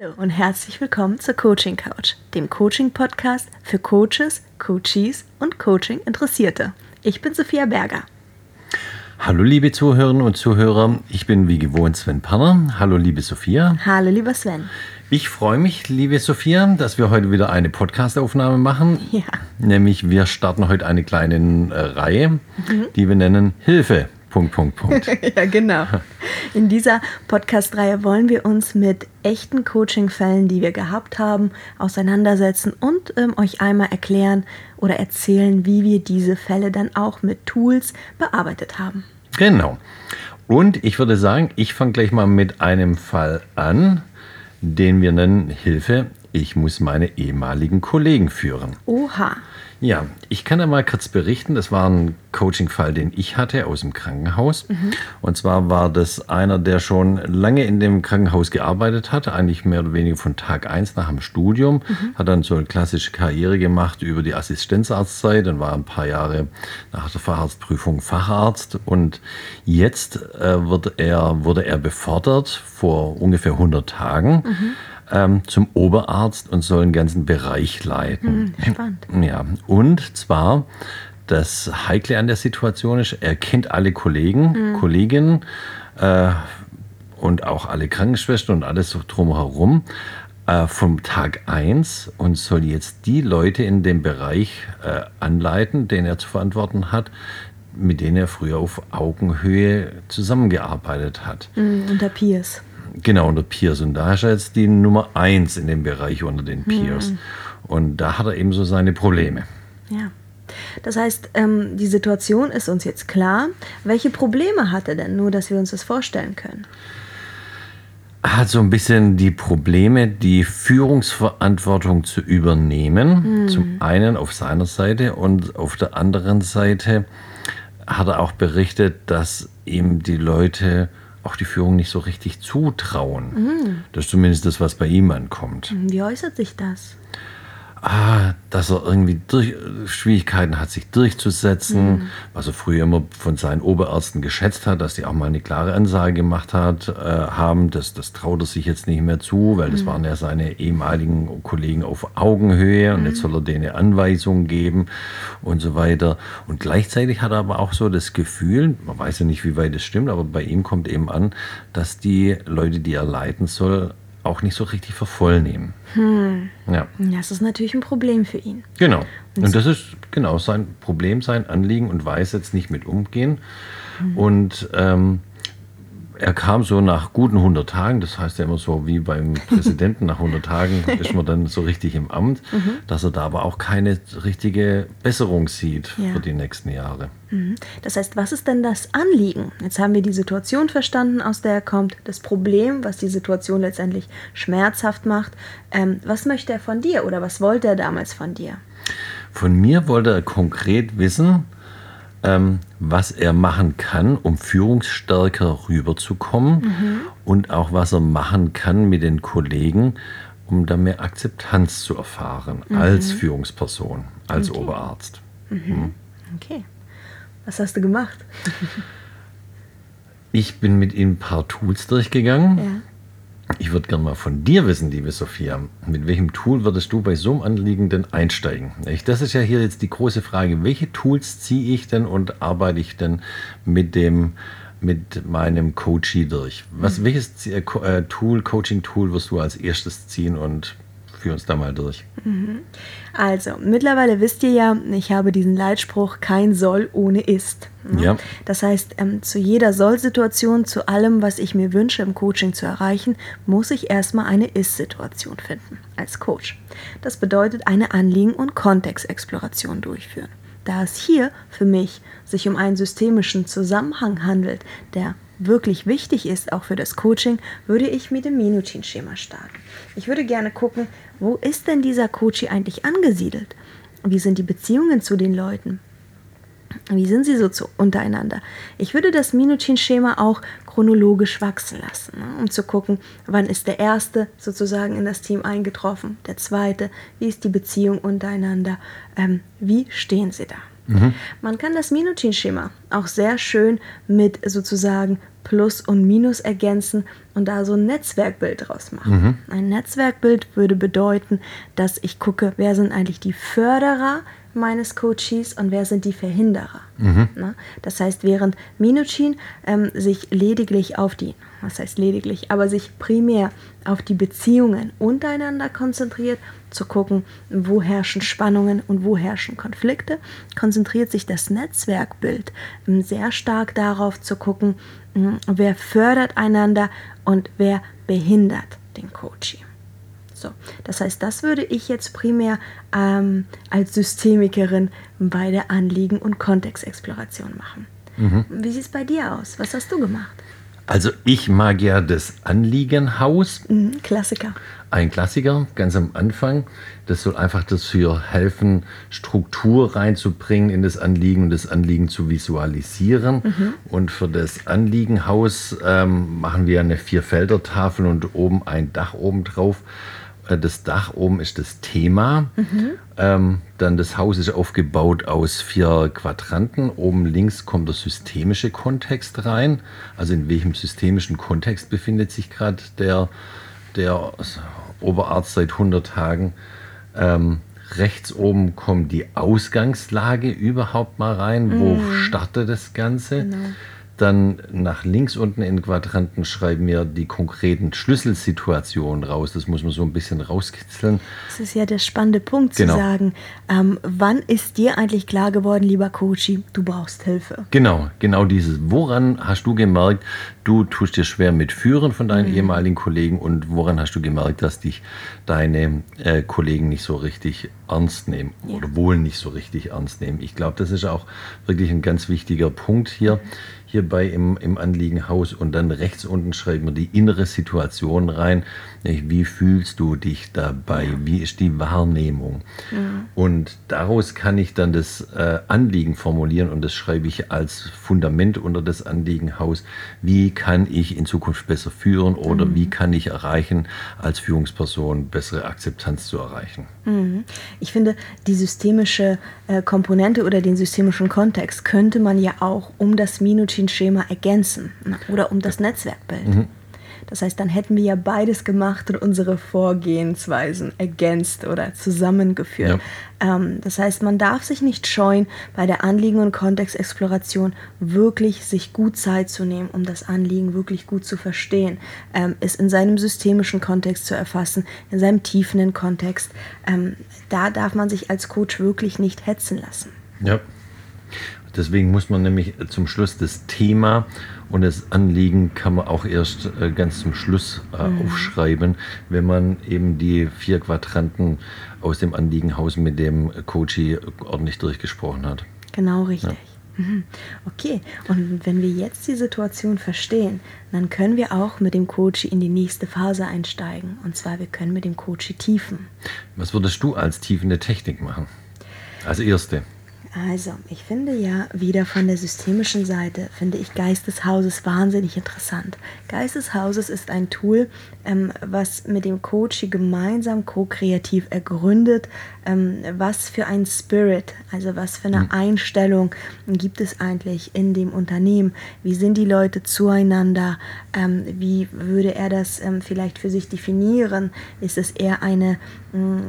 Hallo und herzlich willkommen zur Coaching Couch, dem Coaching-Podcast für Coaches, Coaches und Coaching-Interessierte. Ich bin Sophia Berger. Hallo liebe Zuhörerinnen und Zuhörer, ich bin wie gewohnt Sven Panner. Hallo liebe Sophia. Hallo lieber Sven. Ich freue mich, liebe Sophia, dass wir heute wieder eine Podcast-Aufnahme machen. Ja. Nämlich wir starten heute eine kleine äh, Reihe, mhm. die wir nennen Hilfe. Punkt, Punkt, Punkt. ja, genau. In dieser Podcast-Reihe wollen wir uns mit echten Coaching-Fällen, die wir gehabt haben, auseinandersetzen und ähm, euch einmal erklären oder erzählen, wie wir diese Fälle dann auch mit Tools bearbeitet haben. Genau. Und ich würde sagen, ich fange gleich mal mit einem Fall an, den wir nennen Hilfe. Ich muss meine ehemaligen Kollegen führen. Oha. Ja, ich kann da mal kurz berichten. Das war ein Coaching-Fall, den ich hatte aus dem Krankenhaus. Mhm. Und zwar war das einer, der schon lange in dem Krankenhaus gearbeitet hat, eigentlich mehr oder weniger von Tag 1 nach dem Studium. Mhm. Hat dann so eine klassische Karriere gemacht über die Assistenzarztzeit. Dann war ein paar Jahre nach der Facharztprüfung Facharzt. Und jetzt äh, wird er, wurde er befördert vor ungefähr 100 Tagen. Mhm ähm, zum Oberarzt und soll einen ganzen Bereich leiten. Hm, spannend. Ja, und zwar das Heikle an der Situation ist, er kennt alle Kollegen, mhm. Kolleginnen äh, und auch alle Krankenschwestern und alles drumherum äh, vom Tag 1 und soll jetzt die Leute in dem Bereich äh, anleiten, den er zu verantworten hat, mit denen er früher auf Augenhöhe zusammengearbeitet hat. Mhm, unter Peers. Genau, unter Peers. Und da ist er jetzt die Nummer eins in dem Bereich unter den Peers. Mhm. Und da hat er eben so seine Probleme. Ja. Das heißt, ähm, die Situation ist uns jetzt klar. Welche Probleme hat er denn? Nur, dass wir uns das vorstellen können. Er hat so ein bisschen die Probleme, die Führungsverantwortung zu übernehmen. Mhm. Zum einen auf seiner Seite und auf der anderen Seite hat er auch berichtet, dass ihm die Leute auch die Führung nicht so richtig zutrauen. Mhm. Das ist zumindest das, was bei ihm ankommt. Wie äußert sich das? Ah, dass er irgendwie durch, Schwierigkeiten hat, sich durchzusetzen, mhm. was er früher immer von seinen Oberärzten geschätzt hat, dass die auch mal eine klare Ansage gemacht hat, äh, haben. Das, das traut er sich jetzt nicht mehr zu, weil das mhm. waren ja seine ehemaligen Kollegen auf Augenhöhe und mhm. jetzt soll er denen Anweisungen geben und so weiter. Und gleichzeitig hat er aber auch so das Gefühl, man weiß ja nicht, wie weit es stimmt, aber bei ihm kommt eben an, dass die Leute, die er leiten soll, auch nicht so richtig für voll nehmen. Hm. Ja. Das ist natürlich ein Problem für ihn. Genau. Und das ist genau sein Problem, sein Anliegen und weiß jetzt nicht mit umgehen. Hm. Und ähm, er kam so nach guten 100 Tagen, das heißt ja immer so wie beim Präsidenten, nach 100 Tagen ist man dann so richtig im Amt, mhm. dass er da aber auch keine richtige Besserung sieht ja. für die nächsten Jahre. Mhm. Das heißt, was ist denn das Anliegen? Jetzt haben wir die Situation verstanden, aus der er kommt, das Problem, was die Situation letztendlich schmerzhaft macht. Ähm, was möchte er von dir oder was wollte er damals von dir? Von mir wollte er konkret wissen, ähm, was er machen kann, um führungsstärker rüberzukommen mhm. und auch was er machen kann mit den Kollegen, um da mehr Akzeptanz zu erfahren mhm. als Führungsperson, als okay. Oberarzt. Mhm. mhm. Okay. Was hast du gemacht? ich bin mit ihm ein paar Tools durchgegangen. Ja. Ich würde gerne mal von dir wissen, liebe Sophia, mit welchem Tool würdest du bei so einem Anliegen denn einsteigen? Das ist ja hier jetzt die große Frage. Welche Tools ziehe ich denn und arbeite ich denn mit dem mit meinem Coachie durch? Was, mhm. Welches äh, äh, Tool, Coaching-Tool wirst du als erstes ziehen und führ uns da mal durch. Mhm. Also, mittlerweile wisst ihr ja, ich habe diesen Leitspruch, kein Soll ohne Ist. Ne? Ja. Das heißt, ähm, zu jeder Soll-Situation, zu allem, was ich mir wünsche im Coaching zu erreichen, muss ich erstmal eine Ist-Situation finden als Coach. Das bedeutet eine Anliegen- und Kontextexploration durchführen. Da es hier für mich sich um einen systemischen Zusammenhang handelt, der wirklich wichtig ist, auch für das Coaching, würde ich mit dem Minutin-Schema starten. Ich würde gerne gucken, wo ist denn dieser Coach eigentlich angesiedelt? Wie sind die Beziehungen zu den Leuten? Wie sind sie so zu, untereinander? Ich würde das Minutin-Schema auch chronologisch wachsen lassen, ne, um zu gucken, wann ist der Erste sozusagen in das Team eingetroffen, der Zweite, wie ist die Beziehung untereinander, ähm, wie stehen sie da? Mhm. Man kann das Minutin-Schema auch sehr schön mit sozusagen Plus und Minus ergänzen und da so ein Netzwerkbild draus machen. Mhm. Ein Netzwerkbild würde bedeuten, dass ich gucke, wer sind eigentlich die Förderer meines Coaches und wer sind die Verhinderer. Mhm. Das heißt, während Minuchin ähm, sich lediglich auf die, was heißt lediglich, aber sich primär auf die Beziehungen untereinander konzentriert, zu gucken, wo herrschen Spannungen und wo herrschen Konflikte, konzentriert sich das Netzwerkbild ähm, sehr stark darauf zu gucken, ähm, wer fördert einander und wer behindert den Coaching. So, das heißt, das würde ich jetzt primär ähm, als Systemikerin bei der Anliegen- und Kontextexploration machen. Mhm. Wie sieht es bei dir aus? Was hast du gemacht? Also ich mag ja das Anliegenhaus. Mhm, Klassiker. Ein Klassiker, ganz am Anfang. Das soll einfach dafür helfen, Struktur reinzubringen in das Anliegen und das Anliegen zu visualisieren. Mhm. Und für das Anliegenhaus ähm, machen wir eine Vierfelder-Tafel und oben ein Dach oben drauf. Äh, das Dach oben ist das Thema. Mhm. Ähm, dann das Haus ist aufgebaut aus vier Quadranten. Oben links kommt der systemische Kontext rein. Also in welchem systemischen Kontext befindet sich gerade der, der Oberarzt seit 100 Tagen. Ähm, rechts oben kommt die Ausgangslage überhaupt mal rein. Mhm. Wo startet das Ganze? Genau. Dann nach links unten in Quadranten schreiben wir die konkreten Schlüsselsituationen raus. Das muss man so ein bisschen rauskitzeln. Das ist ja der spannende Punkt genau. zu sagen, ähm, wann ist dir eigentlich klar geworden, lieber Coachy, du brauchst Hilfe? Genau, genau dieses. Woran hast du gemerkt, du tust dir schwer mit Führen von deinen mhm. ehemaligen Kollegen und woran hast du gemerkt, dass dich deine äh, Kollegen nicht so richtig ernst nehmen ja. oder wohl nicht so richtig ernst nehmen? Ich glaube, das ist auch wirklich ein ganz wichtiger Punkt hier. Mhm hierbei im, im Anliegenhaus und dann rechts unten schreiben wir die innere Situation rein. Wie fühlst du dich dabei? Ja. Wie ist die Wahrnehmung? Ja. Und daraus kann ich dann das äh, Anliegen formulieren und das schreibe ich als Fundament unter das Anliegenhaus. Wie kann ich in Zukunft besser führen oder mhm. wie kann ich erreichen, als Führungsperson bessere Akzeptanz zu erreichen? Mhm. Ich finde, die systemische äh, Komponente oder den systemischen Kontext könnte man ja auch um das Minuchin-Schema ergänzen ne? oder um das Netzwerkbild. Mhm. Das heißt, dann hätten wir ja beides gemacht und unsere Vorgehensweisen ergänzt oder zusammengeführt. Ja. Ähm, das heißt, man darf sich nicht scheuen, bei der Anliegen- und Kontextexploration wirklich sich gut Zeit zu nehmen, um das Anliegen wirklich gut zu verstehen, ähm, es in seinem systemischen Kontext zu erfassen, in seinem tiefenden Kontext. Ähm, da darf man sich als Coach wirklich nicht hetzen lassen. Ja. Deswegen muss man nämlich zum Schluss das Thema und das Anliegen kann man auch erst äh, ganz zum Schluss äh, mhm. aufschreiben, wenn man eben die vier Quadranten aus dem Anliegenhaus mit dem Coachy ordentlich durchgesprochen hat. Genau richtig. Ja. Mhm. Okay, und wenn wir jetzt die Situation verstehen, dann können wir auch mit dem Coachy in die nächste Phase einsteigen. Und zwar, wir können mit dem Coachy tiefen. Was würdest du als tiefende Technik machen? Als erste. Also, ich finde ja wieder von der systemischen Seite, finde ich Geist des Hauses wahnsinnig interessant. Geist des Hauses ist ein Tool, ähm, was mit dem Coach gemeinsam ko-kreativ ergründet, ähm, was für ein Spirit, also was für eine mhm. Einstellung gibt es eigentlich in dem Unternehmen, wie sind die Leute zueinander, ähm, wie würde er das ähm, vielleicht für sich definieren, ist es eher eine mh,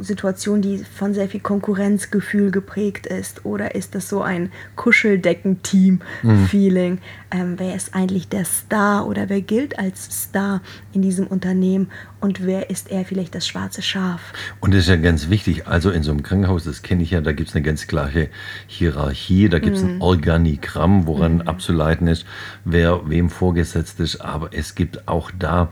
Situation, die von sehr viel Konkurrenzgefühl geprägt ist oder ist das so ein Kuscheldecken-Team-Feeling, mhm. ähm, wer ist eigentlich der Star oder wer gilt als Star in diesem Unternehmen und wer ist er vielleicht das schwarze Schaf. Und das ist ja ganz wichtig, also in so einem Krankenhaus, das kenne ich ja, da gibt es eine ganz klare Hierarchie, da gibt es mhm. ein Organigramm, woran mhm. abzuleiten ist, wer wem vorgesetzt ist, aber es gibt auch da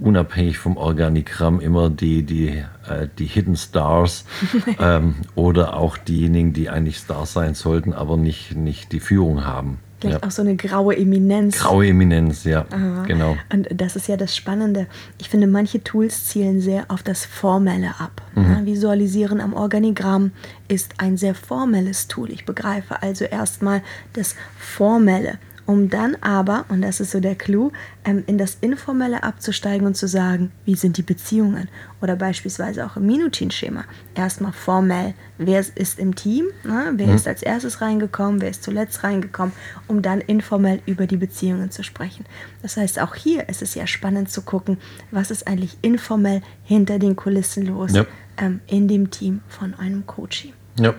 unabhängig vom Organigramm immer die, die, äh, die Hidden Stars ähm, oder auch diejenigen, die eigentlich Stars sein sollten, aber nicht, nicht die Führung haben. Vielleicht ja. auch so eine graue Eminenz. Graue Eminenz, ja, Aha. genau. Und das ist ja das Spannende. Ich finde, manche Tools zielen sehr auf das Formelle ab. Mhm. Ja, Visualisieren am Organigramm ist ein sehr formelles Tool. Ich begreife also erstmal das Formelle um dann aber, und das ist so der Clou, ähm, in das Informelle abzusteigen und zu sagen, wie sind die Beziehungen? Oder beispielsweise auch im Minutin-Schema. Erstmal formell, wer ist im Team, ne? wer mhm. ist als erstes reingekommen, wer ist zuletzt reingekommen, um dann informell über die Beziehungen zu sprechen. Das heißt, auch hier ist es ja spannend zu gucken, was ist eigentlich informell hinter den Kulissen los ja. ähm, in dem Team von einem Coaching. Ja.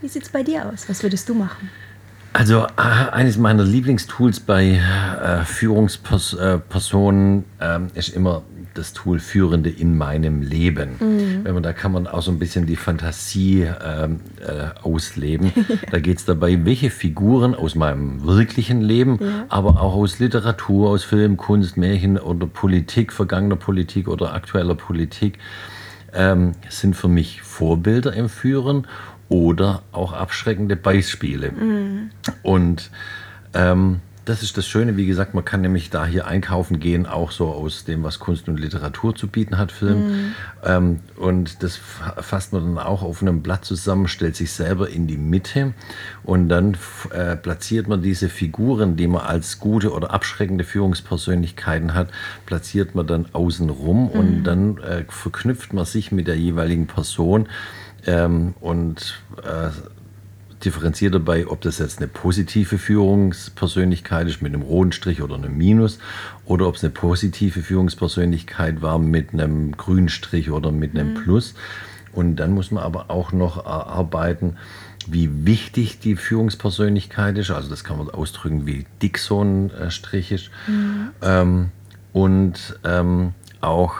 Wie sieht es bei dir aus? Was würdest du machen? Also äh, eines meiner Lieblingstools bei äh, Führungspersonen äh, ist immer das Tool Führende in meinem Leben. Mhm. Wenn man, da kann man auch so ein bisschen die Fantasie ähm, äh, ausleben. Da geht es dabei, welche Figuren aus meinem wirklichen Leben, ja. aber auch aus Literatur, aus Film, Kunst, Märchen oder Politik, vergangener Politik oder aktueller Politik, ähm, sind für mich Vorbilder im Führen oder auch abschreckende Beispiele. Mhm. Und ähm, das ist das Schöne, wie gesagt, man kann nämlich da hier einkaufen gehen, auch so aus dem, was Kunst und Literatur zu bieten hat, Film. Mhm. Ähm, und das fasst man dann auch auf einem Blatt zusammen, stellt sich selber in die Mitte und dann äh, platziert man diese Figuren, die man als gute oder abschreckende Führungspersönlichkeiten hat, platziert man dann außen rum mhm. und dann äh, verknüpft man sich mit der jeweiligen Person ähm, und äh, differenziert dabei, ob das jetzt eine positive Führungspersönlichkeit ist mit einem roten Strich oder einem Minus oder ob es eine positive Führungspersönlichkeit war mit einem grünen Strich oder mit einem mhm. Plus. Und dann muss man aber auch noch arbeiten, wie wichtig die Führungspersönlichkeit ist. Also das kann man ausdrücken, wie dick so ein äh, Strich ist. Mhm. Ähm, und ähm, auch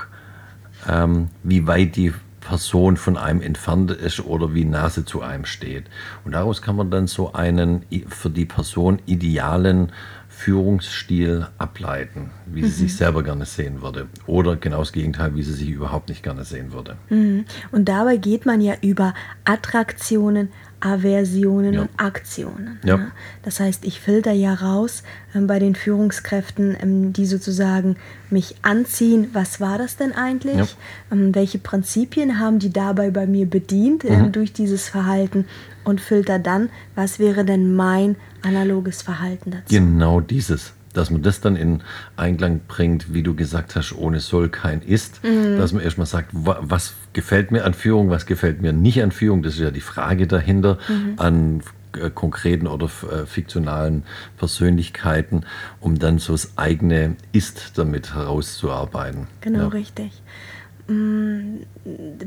ähm, wie weit die Person von einem entfernt ist oder wie Nase zu einem steht. Und daraus kann man dann so einen für die Person idealen Führungsstil ableiten, wie mhm. sie sich selber gerne sehen würde. Oder genau das Gegenteil, wie sie sich überhaupt nicht gerne sehen würde. Mhm. Und dabei geht man ja über Attraktionen, Aversionen ja. und Aktionen. Ja. Ja. Das heißt, ich filter ja raus ähm, bei den Führungskräften, ähm, die sozusagen mich anziehen, was war das denn eigentlich? Ähm, welche Prinzipien haben die dabei bei mir bedient ähm, mhm. durch dieses Verhalten? Und filter dann, was wäre denn mein analoges Verhalten dazu? Genau dieses dass man das dann in Einklang bringt, wie du gesagt hast, ohne soll kein ist, mhm. dass man erstmal sagt, was gefällt mir an Führung, was gefällt mir nicht an Führung, das ist ja die Frage dahinter, mhm. an äh, konkreten oder äh, fiktionalen Persönlichkeiten, um dann so das eigene Ist damit herauszuarbeiten. Genau, ja. richtig. Mm,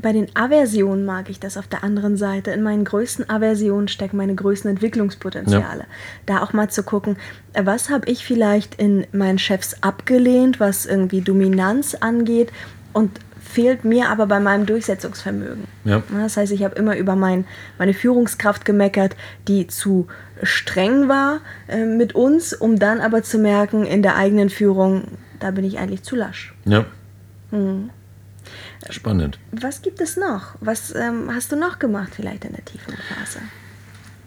bei den Aversionen mag ich das auf der anderen Seite. In meinen größten Aversionen stecken meine größten Entwicklungspotenziale. Ja. Da auch mal zu gucken, was habe ich vielleicht in meinen Chefs abgelehnt, was irgendwie Dominanz angeht und fehlt mir aber bei meinem Durchsetzungsvermögen. Ja. Das heißt, ich habe immer über mein, meine Führungskraft gemeckert, die zu streng war äh, mit uns, um dann aber zu merken, in der eigenen Führung, da bin ich eigentlich zu lasch. Ja. Mhm. Spannend. Was gibt es noch? Was ähm, hast du noch gemacht, vielleicht in der tiefen Phase?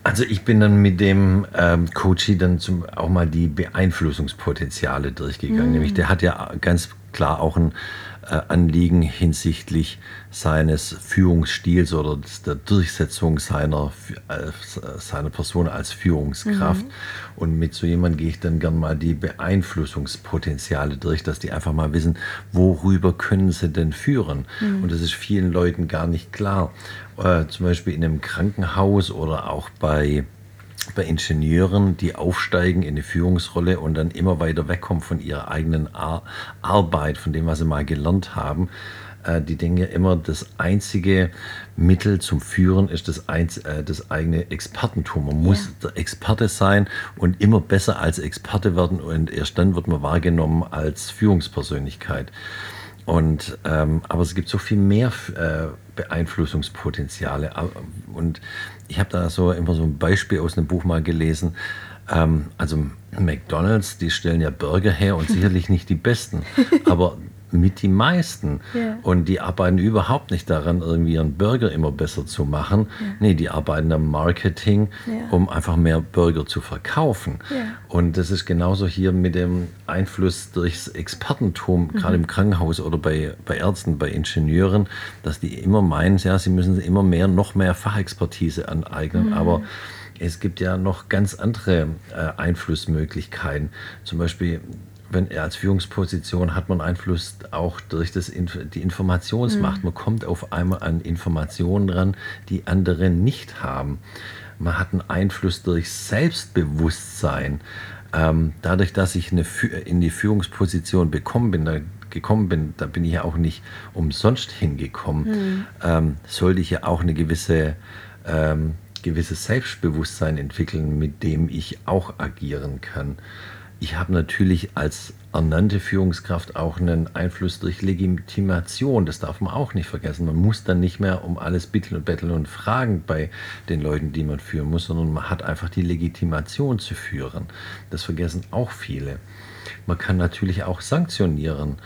Also ich bin dann mit dem ähm, Coachie dann zum, auch mal die Beeinflussungspotenziale durchgegangen. Mm. Nämlich der hat ja ganz klar auch ein Anliegen hinsichtlich seines Führungsstils oder der Durchsetzung seiner, äh, seiner Person als Führungskraft. Mhm. Und mit so jemandem gehe ich dann gern mal die Beeinflussungspotenziale durch, dass die einfach mal wissen, worüber können sie denn führen. Mhm. Und das ist vielen Leuten gar nicht klar. Äh, zum Beispiel in einem Krankenhaus oder auch bei bei Ingenieuren, die aufsteigen in eine Führungsrolle und dann immer weiter wegkommen von ihrer eigenen Ar Arbeit, von dem, was sie mal gelernt haben. Äh, die denken ja immer, das einzige Mittel zum Führen ist das, einz äh, das eigene Expertentum. Man muss ja. der Experte sein und immer besser als Experte werden und erst dann wird man wahrgenommen als Führungspersönlichkeit. Und, ähm, aber es gibt so viel mehr äh, Beeinflussungspotenziale. Und ich habe da so immer so ein Beispiel aus einem Buch mal gelesen. Ähm, also McDonald's, die stellen ja Burger her und sicherlich nicht die besten. Aber mit die meisten. Ja. Und die arbeiten überhaupt nicht daran, irgendwie ihren Burger immer besser zu machen. Ja. Nee, die arbeiten am Marketing, ja. um einfach mehr Burger zu verkaufen. Und das ist genauso hier mit dem Einfluss durchs Expertentum, mhm. gerade im Krankenhaus oder bei, bei Ärzten, bei Ingenieuren, dass die immer meinen, ja, sie müssen immer mehr, noch mehr Fachexpertise aneignen. Mhm. Aber es gibt ja noch ganz andere äh, Einflussmöglichkeiten. Zum Beispiel, wenn er als Führungsposition hat man Einfluss auch durch das, die Informationsmacht. Mhm. Man kommt auf einmal an Informationen ran, die andere nicht haben. Man hat einen Einfluss durch Selbstbewusstsein. Ähm, dadurch, dass ich eine, in die Führungsposition bekommen bin, da gekommen bin, da bin ich ja auch nicht umsonst hingekommen, mhm. ähm, sollte ich ja auch eine gewisse ähm, gewisses Selbstbewusstsein entwickeln, mit dem ich auch agieren kann. Ich habe natürlich als ernannte Führungskraft auch einen Einfluss durch Legitimation. Das darf man auch nicht vergessen. Man muss dann nicht mehr um alles bitteln und betteln und fragen bei den Leuten, die man führen muss, sondern man hat einfach die Legitimation zu führen. Das vergessen auch viele. Man kann natürlich auch sanktionieren,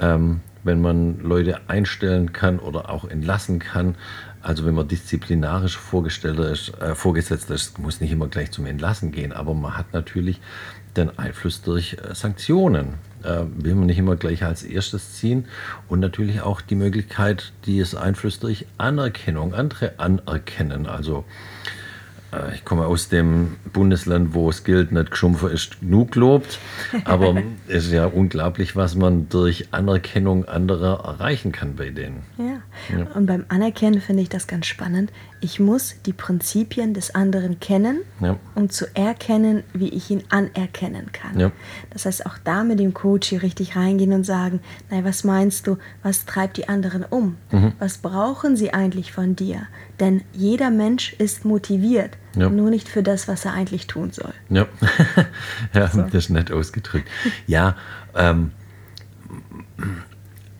ähm, wenn man Leute einstellen kann oder auch entlassen kann. Also wenn man disziplinarisch Vorgestellter ist, äh, Vorgesetzter ist, muss nicht immer gleich zum Entlassen gehen, aber man hat natürlich den Einfluss durch äh, Sanktionen. Äh, will man nicht immer gleich als erstes ziehen und natürlich auch die Möglichkeit, die es Einfluss durch Anerkennung, andere anerkennen. Also äh, ich komme aus dem Bundesland, wo es gilt, nicht geschumpfer ist genug lobt. Aber es ist ja unglaublich, was man durch Anerkennung anderer erreichen kann bei denen. Ja. ja. Und beim Anerkennen finde ich das ganz spannend. Ich muss die Prinzipien des anderen kennen, ja. um zu erkennen, wie ich ihn anerkennen kann. Ja. Das heißt, auch da mit dem Coach hier richtig reingehen und sagen, nein, was meinst du, was treibt die anderen um? Mhm. Was brauchen sie eigentlich von dir? Denn jeder Mensch ist motiviert. Ja. Nur nicht für das, was er eigentlich tun soll. Ja, ja so. das ist nett ausgedrückt. Ja, ähm,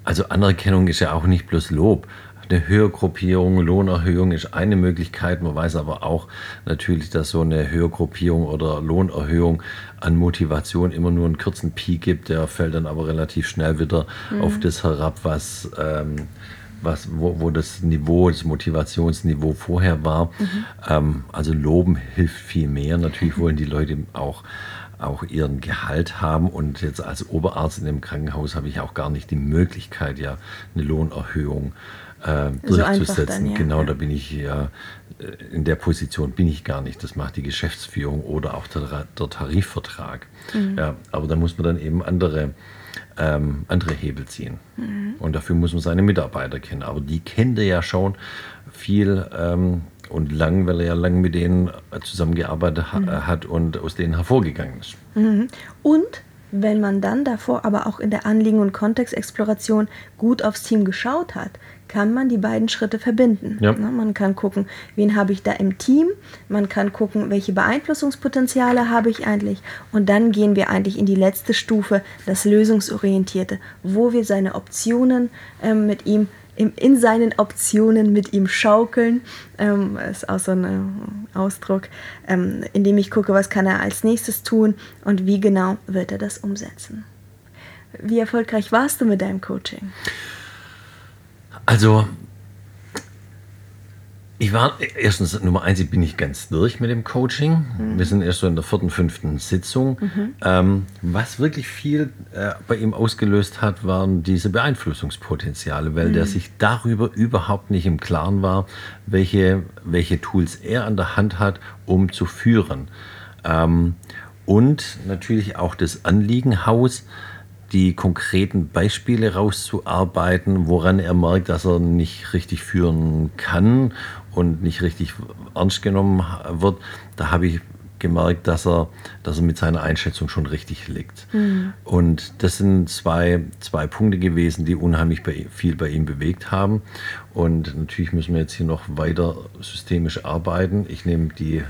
also Anerkennung ist ja auch nicht bloß Lob. Eine Höhergruppierung, Lohnerhöhung ist eine Möglichkeit. Man weiß aber auch natürlich, dass so eine Höhergruppierung oder Lohnerhöhung an Motivation immer nur einen kurzen Peak gibt. Der fällt dann aber relativ schnell wieder mhm. auf das herab, was ähm, was, wo, wo das Niveau, das Motivationsniveau vorher war. Mhm. Ähm, also Loben hilft viel mehr. Natürlich wollen die Leute auch auch ihren Gehalt haben und jetzt als Oberarzt in dem Krankenhaus habe ich auch gar nicht die Möglichkeit, ja eine Lohnerhöhung äh, durchzusetzen. So ja. Genau, da bin ich ja äh, in der Position bin ich gar nicht. Das macht die Geschäftsführung oder auch der, der Tarifvertrag. Mhm. Ja, aber da muss man dann eben andere ähm, andere Hebel ziehen. Mhm. Und dafür muss man seine Mitarbeiter kennen. Aber die kennt er ja schon viel ähm, und lang, weil er ja lang mit denen zusammengearbeitet ha mhm. hat und aus denen hervorgegangen ist. Mhm. Und wenn man dann davor aber auch in der Anliegen- und Kontextexploration gut aufs Team geschaut hat, kann man die beiden Schritte verbinden. Ja. Man kann gucken, wen habe ich da im Team, man kann gucken, welche Beeinflussungspotenziale habe ich eigentlich und dann gehen wir eigentlich in die letzte Stufe, das Lösungsorientierte, wo wir seine Optionen ähm, mit ihm in seinen Optionen mit ihm schaukeln, ähm, ist auch so ein äh, Ausdruck, ähm, indem ich gucke, was kann er als nächstes tun und wie genau wird er das umsetzen. Wie erfolgreich warst du mit deinem Coaching? Also ich war erstens Nummer eins, ich bin nicht ganz durch mit dem Coaching. Mhm. Wir sind erst so in der vierten, fünften Sitzung. Mhm. Ähm, was wirklich viel äh, bei ihm ausgelöst hat, waren diese Beeinflussungspotenziale, weil mhm. der sich darüber überhaupt nicht im Klaren war, welche, welche Tools er an der Hand hat, um zu führen. Ähm, und natürlich auch das Anliegenhaus die konkreten Beispiele rauszuarbeiten, woran er merkt, dass er nicht richtig führen kann und nicht richtig ernst genommen wird. Da habe ich gemerkt, dass er, dass er mit seiner Einschätzung schon richtig liegt. Mhm. Und das sind zwei, zwei Punkte gewesen, die unheimlich bei, viel bei ihm bewegt haben. Und natürlich müssen wir jetzt hier noch weiter systemisch arbeiten. Ich nehme die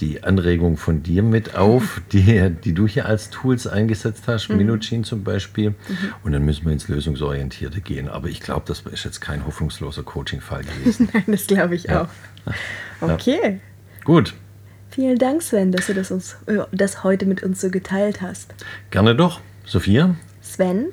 die Anregung von dir mit auf, die, die du hier als Tools eingesetzt hast, mhm. Minuchin zum Beispiel. Mhm. Und dann müssen wir ins Lösungsorientierte gehen. Aber ich glaube, das ist jetzt kein hoffnungsloser Coaching-Fall gewesen. Nein, das glaube ich ja. auch. Okay. Ja. Gut. Vielen Dank, Sven, dass du das, uns, äh, das heute mit uns so geteilt hast. Gerne doch. Sophia? Sven?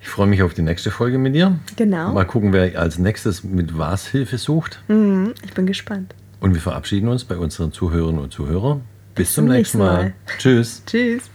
Ich freue mich auf die nächste Folge mit dir. Genau. Mal gucken, wer als nächstes mit was Hilfe sucht. Mhm, ich bin gespannt. Und wir verabschieden uns bei unseren Zuhörerinnen und Zuhörern. Bis, Bis zum nächsten Mal. Mal. Tschüss. Tschüss.